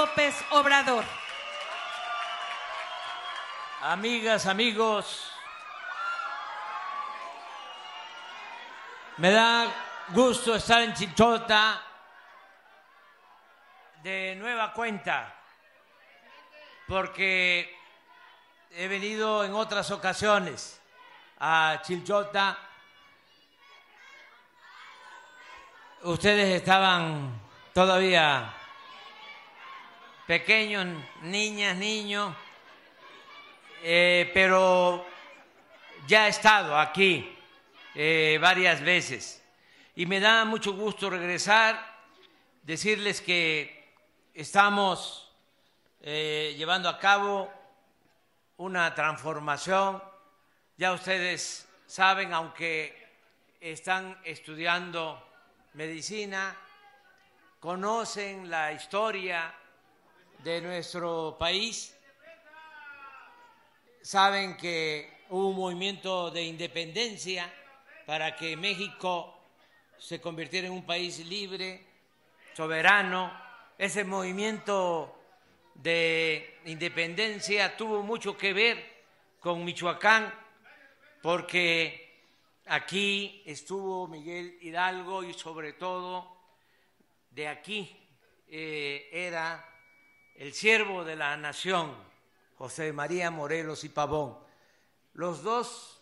López Obrador. Amigas, amigos, me da gusto estar en Chichota de nueva cuenta, porque he venido en otras ocasiones a Chilchota. Ustedes estaban todavía pequeños, niñas, niños, eh, pero ya he estado aquí eh, varias veces. Y me da mucho gusto regresar, decirles que estamos eh, llevando a cabo una transformación, ya ustedes saben, aunque están estudiando medicina, conocen la historia de nuestro país, saben que hubo un movimiento de independencia para que México se convirtiera en un país libre, soberano. Ese movimiento de independencia tuvo mucho que ver con Michoacán, porque aquí estuvo Miguel Hidalgo y sobre todo de aquí eh, era el siervo de la nación, José María Morelos y Pavón. Los dos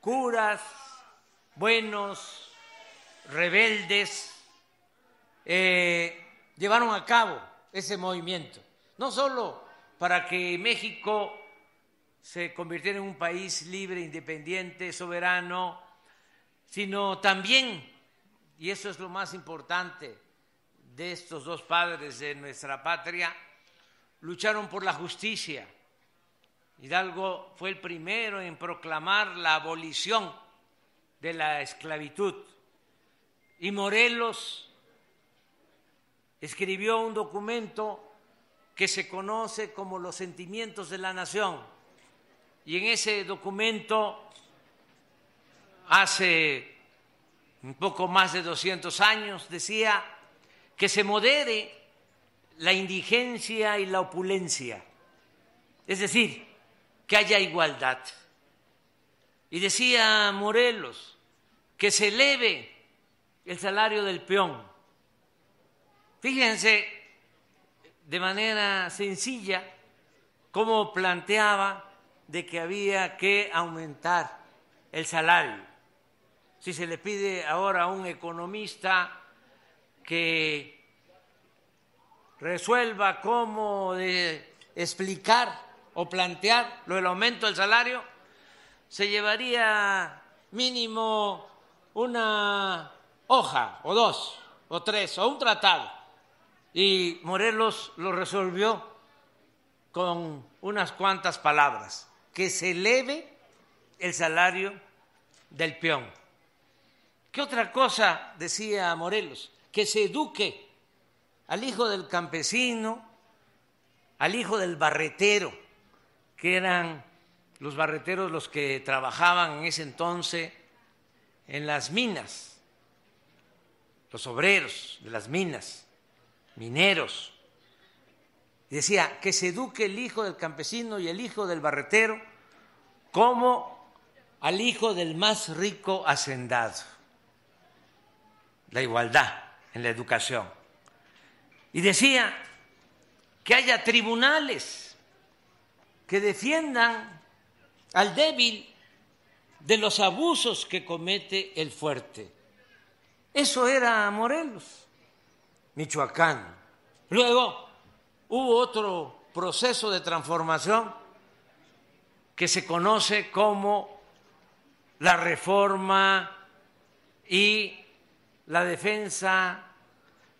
curas buenos, rebeldes, eh, llevaron a cabo ese movimiento, no solo para que México se convirtiera en un país libre, independiente, soberano, sino también, y eso es lo más importante de estos dos padres de nuestra patria, lucharon por la justicia. Hidalgo fue el primero en proclamar la abolición de la esclavitud. Y Morelos escribió un documento que se conoce como los sentimientos de la nación. Y en ese documento, hace un poco más de 200 años, decía que se modere la indigencia y la opulencia, es decir, que haya igualdad. Y decía Morelos que se eleve el salario del peón. Fíjense de manera sencilla cómo planteaba de que había que aumentar el salario. Si se le pide ahora a un economista que resuelva cómo explicar o plantear lo del aumento del salario, se llevaría mínimo una hoja o dos o tres o un tratado. Y Morelos lo resolvió con unas cuantas palabras, que se eleve el salario del peón. ¿Qué otra cosa decía Morelos? Que se eduque al hijo del campesino, al hijo del barretero, que eran los barreteros los que trabajaban en ese entonces en las minas, los obreros de las minas, mineros. decía que se eduque el hijo del campesino y el hijo del barretero como al hijo del más rico hacendado. La igualdad en la educación. Y decía que haya tribunales que defiendan al débil de los abusos que comete el fuerte. Eso era Morelos, Michoacán. Luego hubo otro proceso de transformación que se conoce como la reforma y la defensa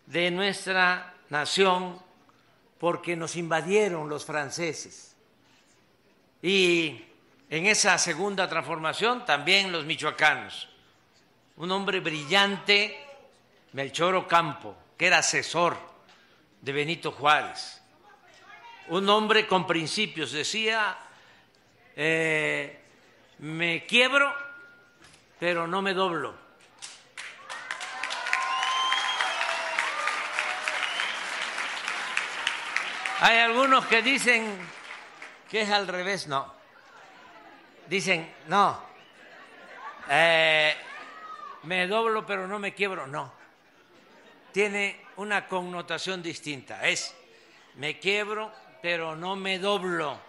de nuestra nación porque nos invadieron los franceses. Y en esa segunda transformación también los michoacanos. Un hombre brillante, Melchor Ocampo, que era asesor de Benito Juárez. Un hombre con principios, decía, eh, me quiebro, pero no me doblo. Hay algunos que dicen que es al revés, no. Dicen, no, eh, me doblo pero no me quiebro, no. Tiene una connotación distinta. Es, me quiebro pero no me doblo.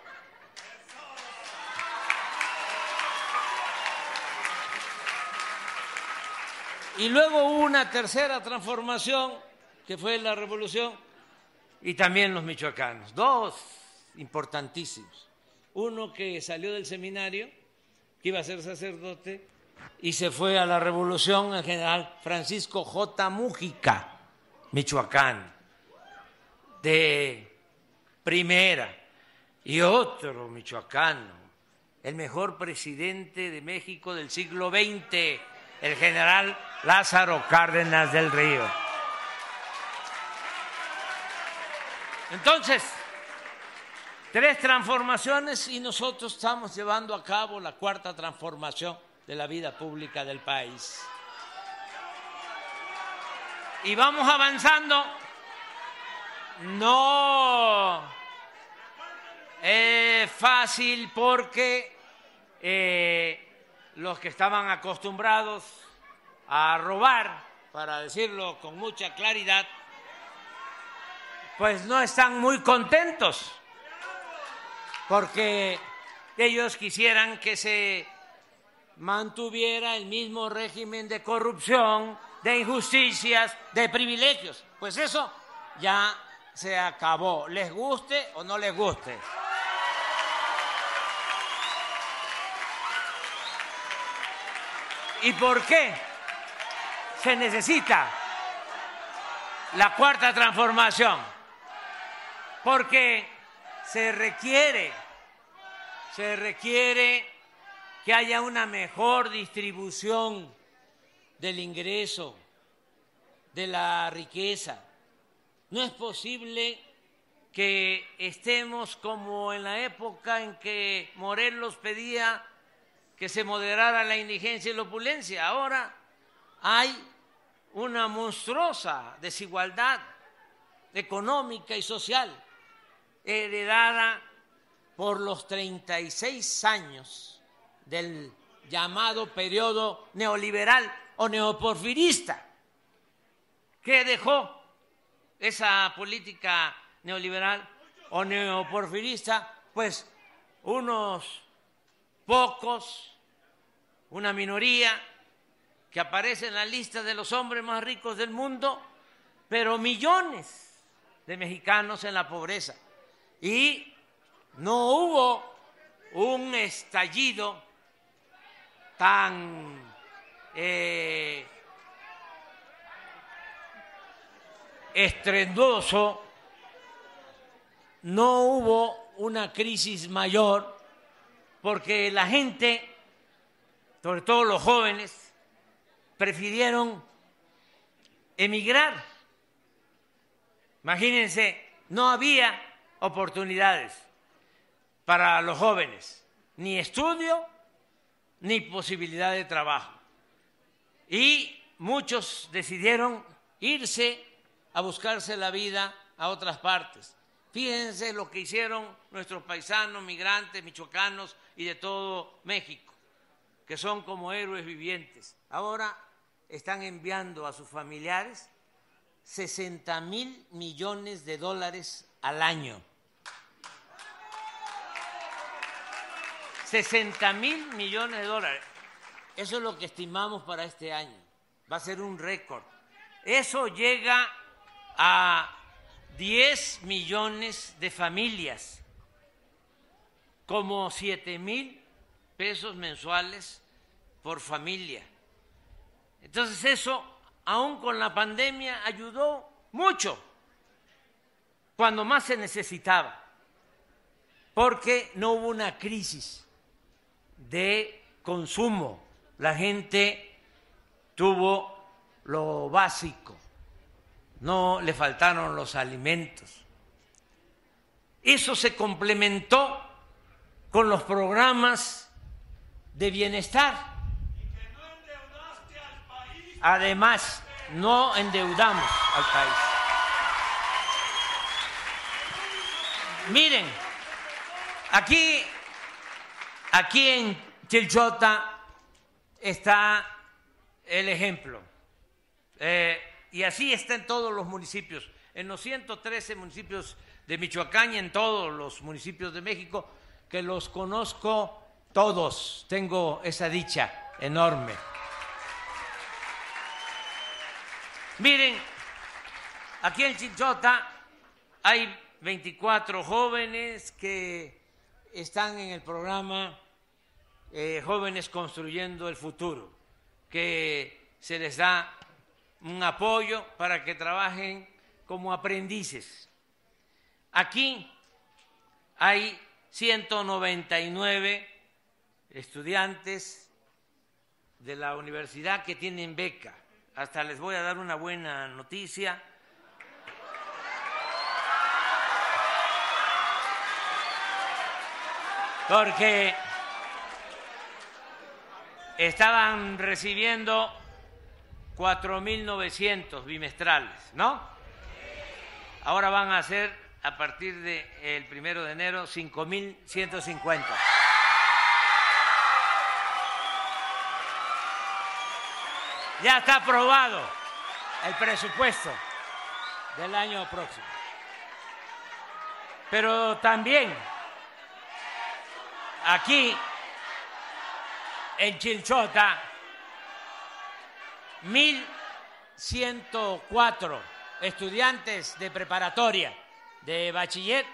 Y luego hubo una tercera transformación, que fue la revolución, y también los michoacanos, dos importantísimos. Uno que salió del seminario, que iba a ser sacerdote, y se fue a la revolución, el general Francisco J. Mújica, Michoacán, de primera, y otro michoacano, el mejor presidente de México del siglo XX, el general Lázaro Cárdenas del Río. Entonces, tres transformaciones y nosotros estamos llevando a cabo la cuarta transformación de la vida pública del país. Y vamos avanzando. No es fácil porque eh, los que estaban acostumbrados a robar, para decirlo con mucha claridad, pues no están muy contentos, porque ellos quisieran que se mantuviera el mismo régimen de corrupción, de injusticias, de privilegios. Pues eso ya se acabó, les guste o no les guste. ¿Y por qué se necesita la cuarta transformación? Porque se requiere, se requiere que haya una mejor distribución del ingreso, de la riqueza. No es posible que estemos como en la época en que Morelos pedía que se moderara la indigencia y la opulencia. Ahora hay una monstruosa desigualdad económica y social heredada por los 36 años del llamado periodo neoliberal o neoporfirista, que dejó esa política neoliberal o neoporfirista, pues unos pocos, una minoría que aparece en la lista de los hombres más ricos del mundo, pero millones de mexicanos en la pobreza. Y no hubo un estallido tan eh, estrendoso, no hubo una crisis mayor porque la gente, sobre todo los jóvenes, prefirieron emigrar. Imagínense, no había oportunidades para los jóvenes, ni estudio, ni posibilidad de trabajo. Y muchos decidieron irse a buscarse la vida a otras partes. Fíjense lo que hicieron nuestros paisanos, migrantes, michoacanos y de todo México, que son como héroes vivientes. Ahora están enviando a sus familiares 60 mil millones de dólares al año. 60 mil millones de dólares. Eso es lo que estimamos para este año. Va a ser un récord. Eso llega a 10 millones de familias, como 7 mil pesos mensuales por familia. Entonces eso, aún con la pandemia, ayudó mucho cuando más se necesitaba, porque no hubo una crisis de consumo. La gente tuvo lo básico no le faltaron los alimentos. Eso se complementó con los programas de bienestar. Además, no endeudamos al país. Miren, aquí, aquí en Chilchota está el ejemplo. Eh, y así está en todos los municipios. En los 113 municipios de Michoacán y en todos los municipios de México, que los conozco todos. Tengo esa dicha enorme. Miren, aquí en Chinchota hay 24 jóvenes que están en el programa eh, Jóvenes Construyendo el Futuro, que se les da un apoyo para que trabajen como aprendices. Aquí hay 199 estudiantes de la universidad que tienen beca. Hasta les voy a dar una buena noticia. Porque estaban recibiendo 4.900 bimestrales, ¿no? Ahora van a ser, a partir del primero de enero, 5.150. Ya está aprobado el presupuesto del año próximo. Pero también aquí en Chilchota 1.104 estudiantes de preparatoria, de bachiller,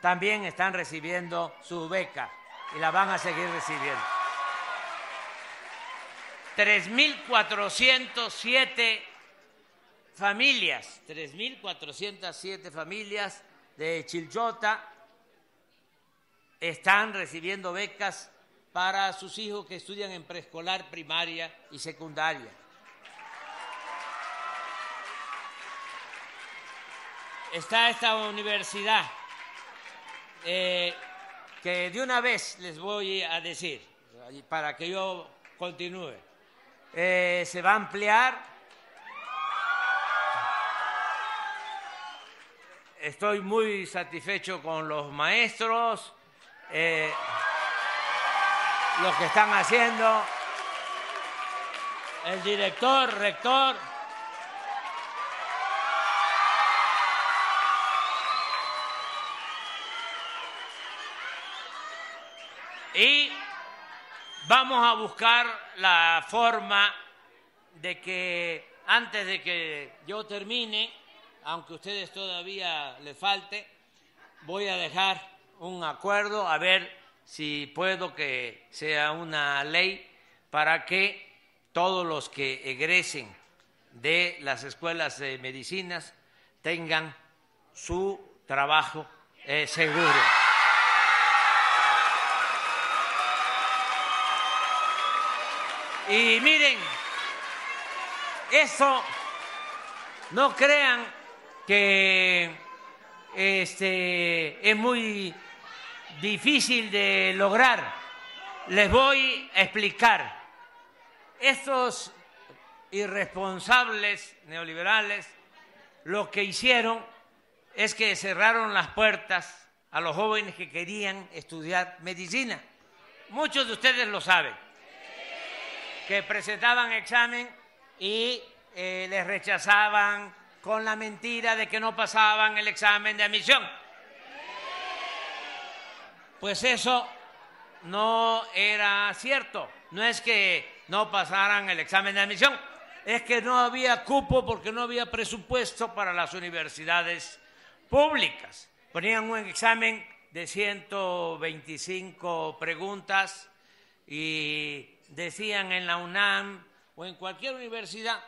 también están recibiendo su beca y la van a seguir recibiendo. 3.407 familias, 3.407 familias de Chilchota están recibiendo becas para sus hijos que estudian en preescolar, primaria y secundaria. Está esta universidad eh, que de una vez les voy a decir, para que yo continúe, eh, se va a ampliar. Estoy muy satisfecho con los maestros. Eh, lo que están haciendo, el director, rector. Y vamos a buscar la forma de que antes de que yo termine, aunque a ustedes todavía les falte, voy a dejar un acuerdo a ver si puedo que sea una ley para que todos los que egresen de las escuelas de medicinas tengan su trabajo eh, seguro. Y miren, eso no crean que este, es muy difícil de lograr. Les voy a explicar. Estos irresponsables neoliberales lo que hicieron es que cerraron las puertas a los jóvenes que querían estudiar medicina. Muchos de ustedes lo saben, que presentaban examen y eh, les rechazaban con la mentira de que no pasaban el examen de admisión. Pues eso no era cierto. No es que no pasaran el examen de admisión, es que no había cupo porque no había presupuesto para las universidades públicas. Ponían un examen de 125 preguntas y decían en la UNAM o en cualquier universidad,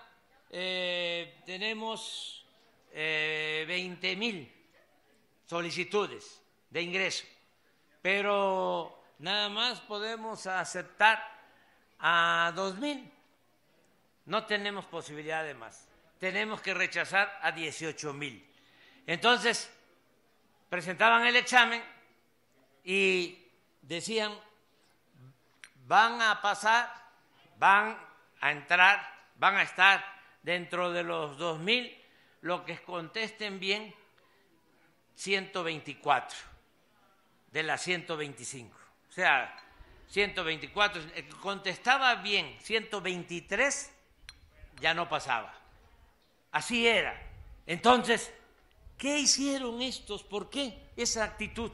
eh, tenemos eh, 20 mil solicitudes de ingreso pero nada más podemos aceptar a dos mil. No tenemos posibilidad de más. Tenemos que rechazar a 18 mil. Entonces, presentaban el examen y decían, van a pasar, van a entrar, van a estar dentro de los dos mil, lo que contesten bien, 124 de la 125. O sea, 124, el que contestaba bien 123, ya no pasaba. Así era. Entonces, ¿qué hicieron estos? ¿Por qué esa actitud?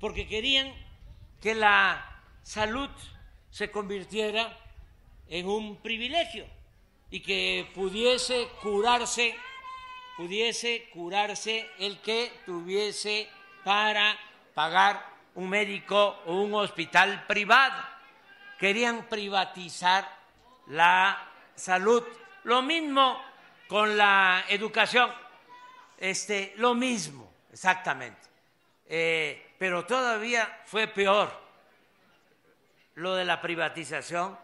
Porque querían que la salud se convirtiera en un privilegio y que pudiese curarse, pudiese curarse el que tuviese para pagar un médico o un hospital privado. Querían privatizar la salud. Lo mismo con la educación, este, lo mismo, exactamente. Eh, pero todavía fue peor lo de la privatización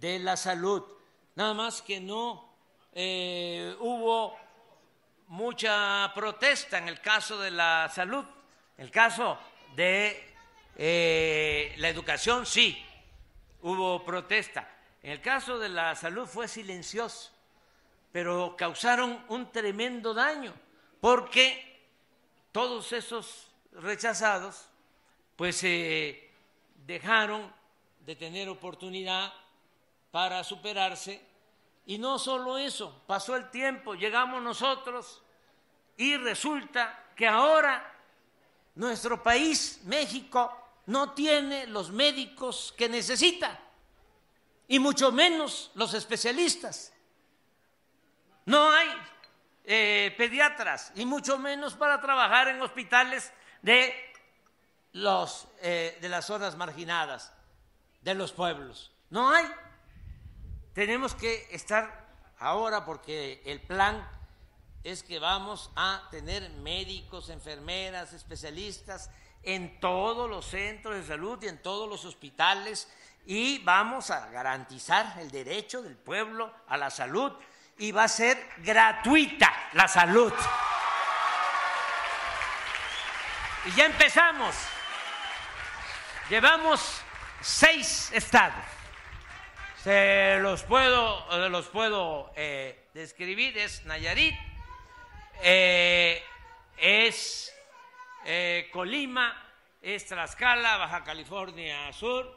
de la salud. Nada más que no eh, hubo mucha protesta en el caso de la salud. El caso de eh, la educación, sí, hubo protesta. En el caso de la salud fue silencioso, pero causaron un tremendo daño, porque todos esos rechazados, pues eh, dejaron de tener oportunidad para superarse. Y no solo eso, pasó el tiempo, llegamos nosotros y resulta que ahora nuestro país, México, no tiene los médicos que necesita, y mucho menos los especialistas. No hay eh, pediatras, y mucho menos para trabajar en hospitales de los, eh, de las zonas marginadas, de los pueblos. No hay. Tenemos que estar ahora porque el plan es que vamos a tener médicos, enfermeras, especialistas en todos los centros de salud y en todos los hospitales y vamos a garantizar el derecho del pueblo a la salud y va a ser gratuita la salud. Y ya empezamos. Llevamos seis estados. Se los puedo, los puedo eh, describir. Es Nayarit, eh, es eh, Colima, es Tlaxcala, Baja California Sur,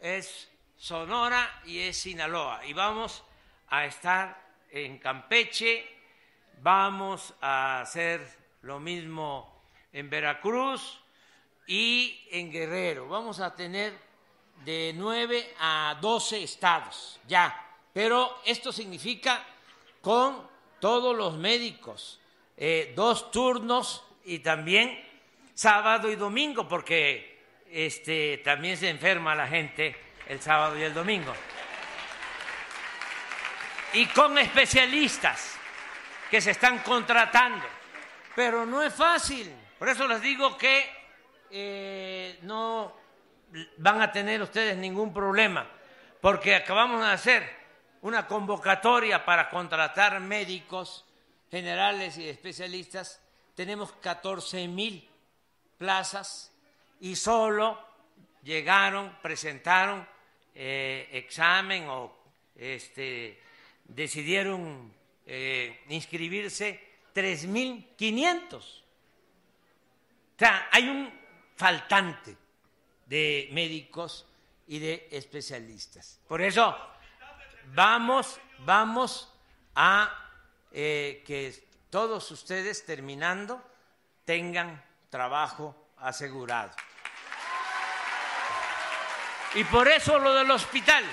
es Sonora y es Sinaloa. Y vamos a estar en Campeche, vamos a hacer lo mismo en Veracruz, y en Guerrero. Vamos a tener de 9 a 12 estados ya, pero esto significa con todos los médicos, eh, dos turnos y también sábado y domingo, porque este, también se enferma la gente el sábado y el domingo. Y con especialistas que se están contratando, pero no es fácil. Por eso les digo que eh, no van a tener ustedes ningún problema, porque acabamos de hacer una convocatoria para contratar médicos generales y especialistas. Tenemos 14 mil plazas y solo llegaron, presentaron eh, examen o este, decidieron eh, inscribirse 3.500. O sea, hay un faltante de médicos y de especialistas. Por eso vamos, vamos a eh, que todos ustedes terminando tengan trabajo asegurado. Y por eso lo del hospital.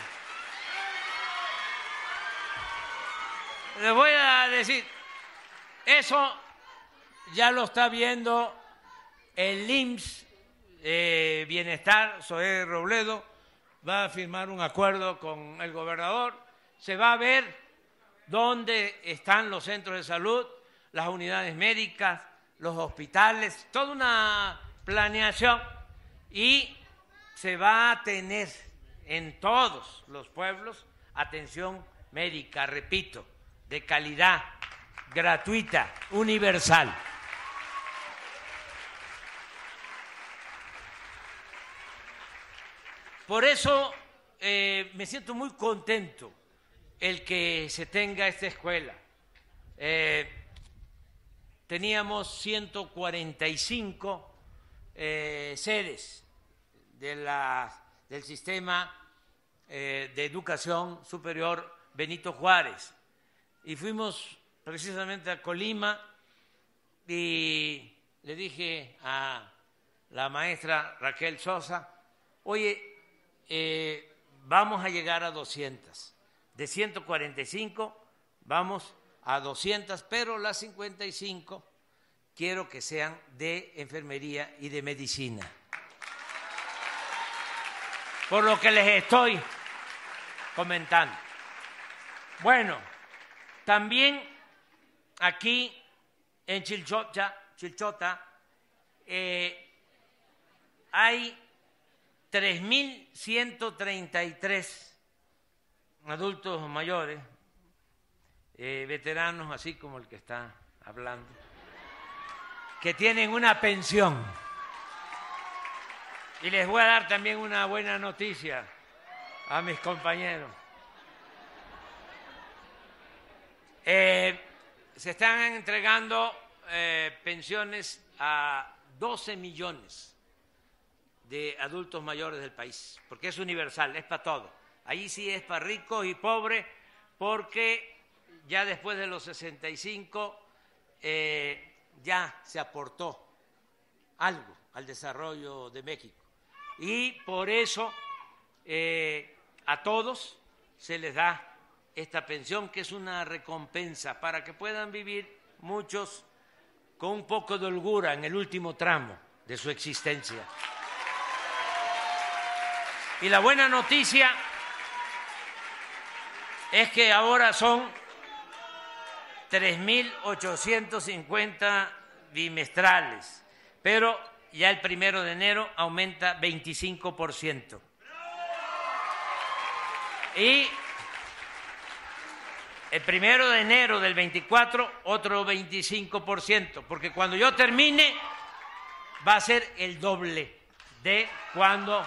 Les voy a decir, eso ya lo está viendo el IMSS eh, Bienestar, Zoé Robledo, va a firmar un acuerdo con el gobernador, se va a ver dónde están los centros de salud, las unidades médicas, los hospitales, toda una planeación y se va a tener en todos los pueblos atención médica, repito, de calidad, gratuita, universal. Por eso eh, me siento muy contento el que se tenga esta escuela. Eh, teníamos 145 eh, sedes del sistema eh, de educación superior Benito Juárez. Y fuimos precisamente a Colima y le dije a la maestra Raquel Sosa, oye, vamos a llegar a 200. De 145 vamos a 200, pero las 55 quiero que sean de enfermería y de medicina. Por lo que les estoy comentando. Bueno, también aquí en Chilchota, Chilchota eh, hay 3.133 adultos mayores, eh, veteranos así como el que está hablando, que tienen una pensión. Y les voy a dar también una buena noticia a mis compañeros. Eh, se están entregando eh, pensiones a 12 millones de adultos mayores del país, porque es universal, es para todo. Ahí sí es para ricos y pobres, porque ya después de los 65 eh, ya se aportó algo al desarrollo de México. Y por eso a todos se les da esta pensión, que es una recompensa para que puedan vivir muchos con un poco de holgura en el último tramo de su existencia. Y la buena noticia es que ahora son 3.850 bimestrales, pero ya el primero de enero aumenta 25%. Y el primero de enero del 24 otro 25%, porque cuando yo termine va a ser el doble de cuando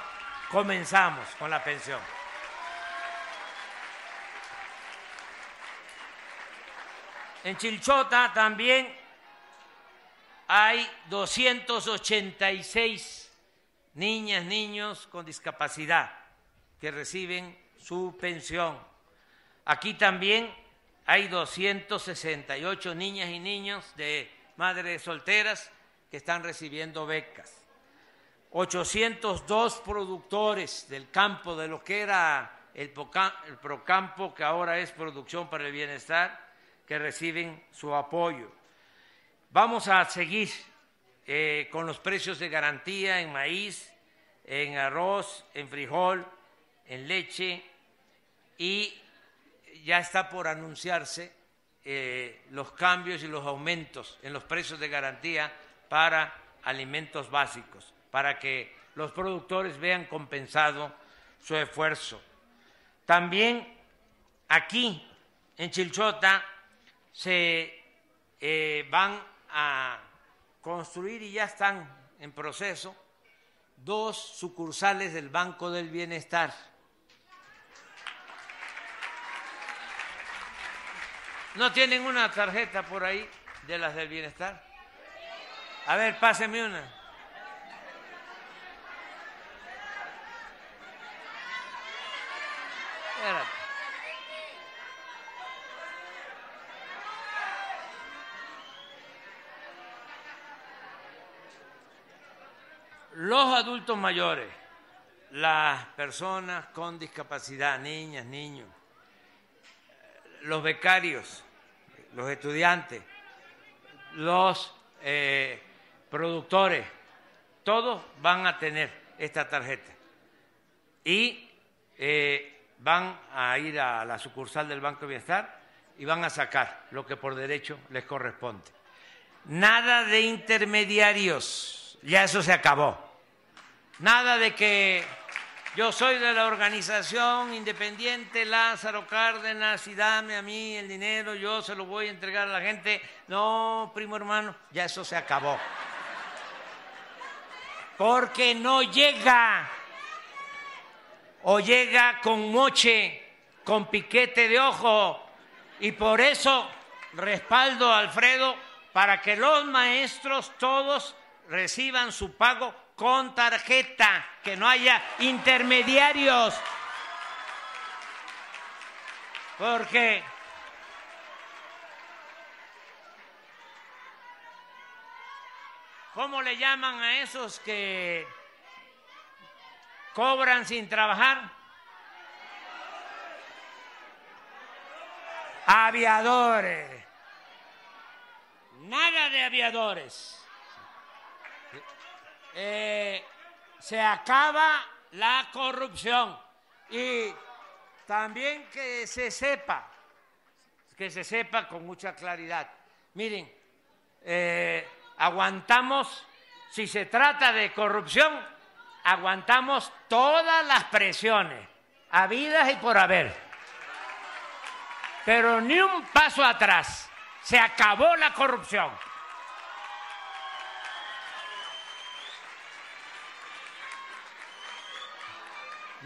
comenzamos con la pensión. En Chilchota también hay 286 niñas, niños con discapacidad que reciben su pensión. Aquí también hay 268 niñas y niños de madres solteras que están recibiendo becas. 802 productores del campo, de lo que era el, Procampo, que ahora es Producción para el Bienestar, que reciben su apoyo. Vamos a seguir eh, con los precios de garantía en maíz, en arroz, en frijol, en leche y ya está por anunciarse eh, los cambios y los aumentos en los precios de garantía para alimentos básicos, para que los productores vean compensado su esfuerzo. También aquí en Chilchota se eh, van a construir y ya están en proceso dos sucursales del Banco del Bienestar ¿No tienen una tarjeta por ahí de las del bienestar? A ver, páseme una. Espérate. Los adultos mayores, las personas con discapacidad, niñas, niños, los becarios, los estudiantes, los eh, productores, todos van a tener esta tarjeta y eh, van a ir a la sucursal del Banco de Bienestar y van a sacar lo que por derecho les corresponde. Nada de intermediarios, ya eso se acabó. Nada de que yo soy de la organización independiente Lázaro Cárdenas y dame a mí el dinero, yo se lo voy a entregar a la gente. No, primo hermano, ya eso se acabó. Porque no llega. O llega con moche, con piquete de ojo. Y por eso respaldo a Alfredo para que los maestros todos reciban su pago con tarjeta, que no haya intermediarios. Porque ¿cómo le llaman a esos que cobran sin trabajar? Aviadores. Nada de aviadores. Eh, se acaba la corrupción y también que se sepa, que se sepa con mucha claridad. Miren, eh, aguantamos, si se trata de corrupción, aguantamos todas las presiones, habidas y por haber. Pero ni un paso atrás, se acabó la corrupción.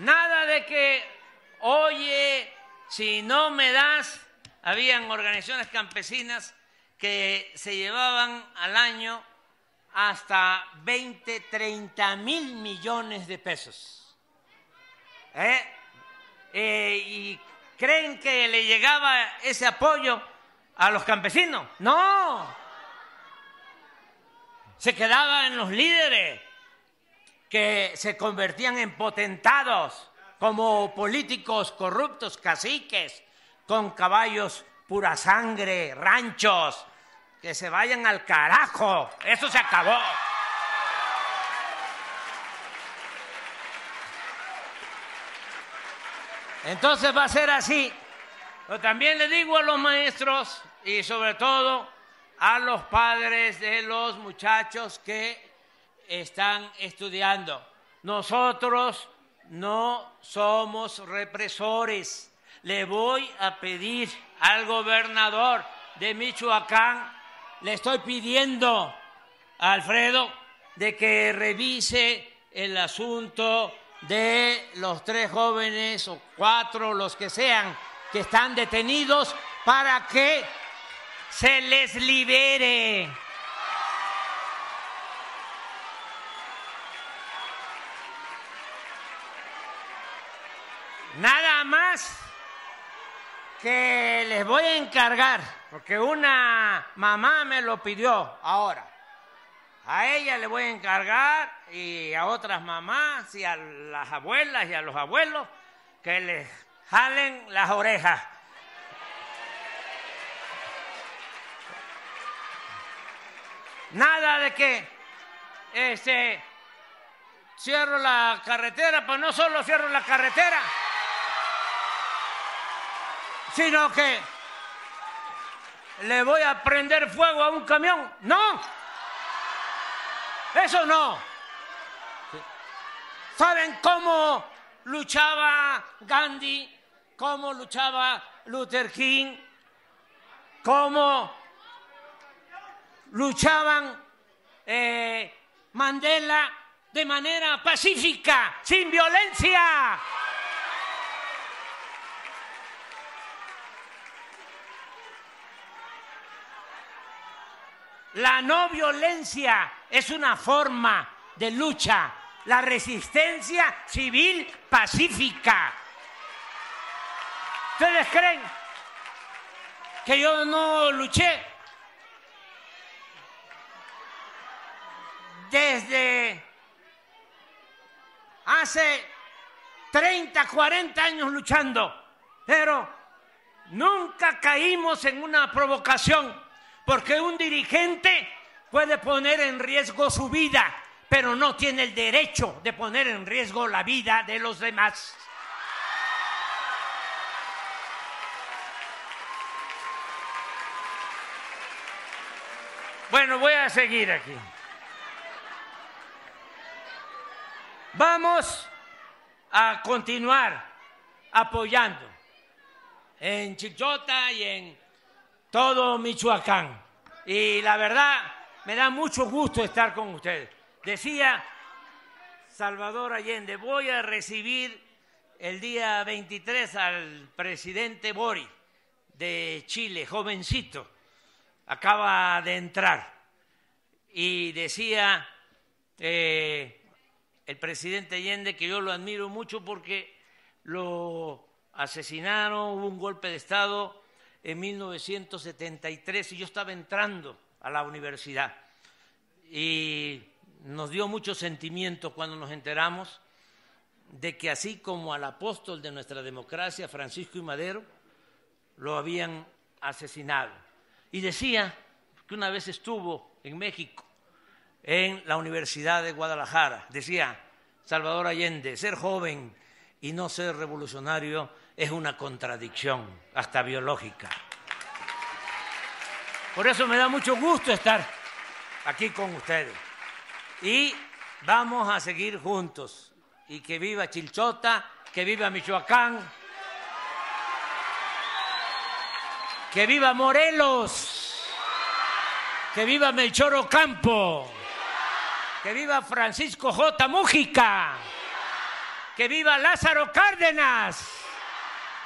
Nada de que, oye, si no me das, habían organizaciones campesinas que se llevaban al año hasta 20, 30 mil millones de pesos. ¿Eh? Eh, ¿Y creen que le llegaba ese apoyo a los campesinos? No. Se quedaba en los líderes que se convertían en potentados como políticos corruptos, caciques, con caballos pura sangre, ranchos, que se vayan al carajo. Eso se acabó. Entonces va a ser así. Pero también le digo a los maestros y sobre todo a los padres de los muchachos que están estudiando. Nosotros no somos represores. Le voy a pedir al gobernador de Michoacán, le estoy pidiendo a Alfredo de que revise el asunto de los tres jóvenes o cuatro, los que sean, que están detenidos para que se les libere. Nada más que les voy a encargar, porque una mamá me lo pidió ahora. A ella le voy a encargar y a otras mamás y a las abuelas y a los abuelos que les jalen las orejas. Nada de que este cierro la carretera, pues no solo cierro la carretera sino que le voy a prender fuego a un camión. No, eso no. ¿Saben cómo luchaba Gandhi? ¿Cómo luchaba Luther King? ¿Cómo luchaban eh, Mandela de manera pacífica, sin violencia? La no violencia es una forma de lucha, la resistencia civil pacífica. ¿Ustedes creen que yo no luché? Desde hace 30, 40 años luchando, pero nunca caímos en una provocación porque un dirigente puede poner en riesgo su vida, pero no tiene el derecho de poner en riesgo la vida de los demás. Bueno, voy a seguir aquí. Vamos a continuar apoyando en Chichota y en todo Michoacán. Y la verdad, me da mucho gusto estar con ustedes. Decía Salvador Allende, voy a recibir el día 23 al presidente Bori de Chile, jovencito, acaba de entrar. y decía eh, el presidente Allende que yo lo admiro mucho porque lo asesinaron, hubo un golpe de Estado en 1973 y yo estaba entrando a la universidad. Y nos dio mucho sentimiento cuando nos enteramos de que así como al apóstol de nuestra democracia, Francisco y Madero, lo habían asesinado. Y decía que una vez estuvo en México, en la Universidad de Guadalajara, decía Salvador Allende, ser joven y no ser revolucionario es una contradicción, hasta biológica. Por eso me da mucho gusto estar aquí con ustedes. Y vamos a seguir juntos. Y que viva Chilchota, que viva Michoacán, que viva Morelos, que viva Melchor Ocampo, que viva Francisco J. Mújica, que viva Lázaro Cárdenas,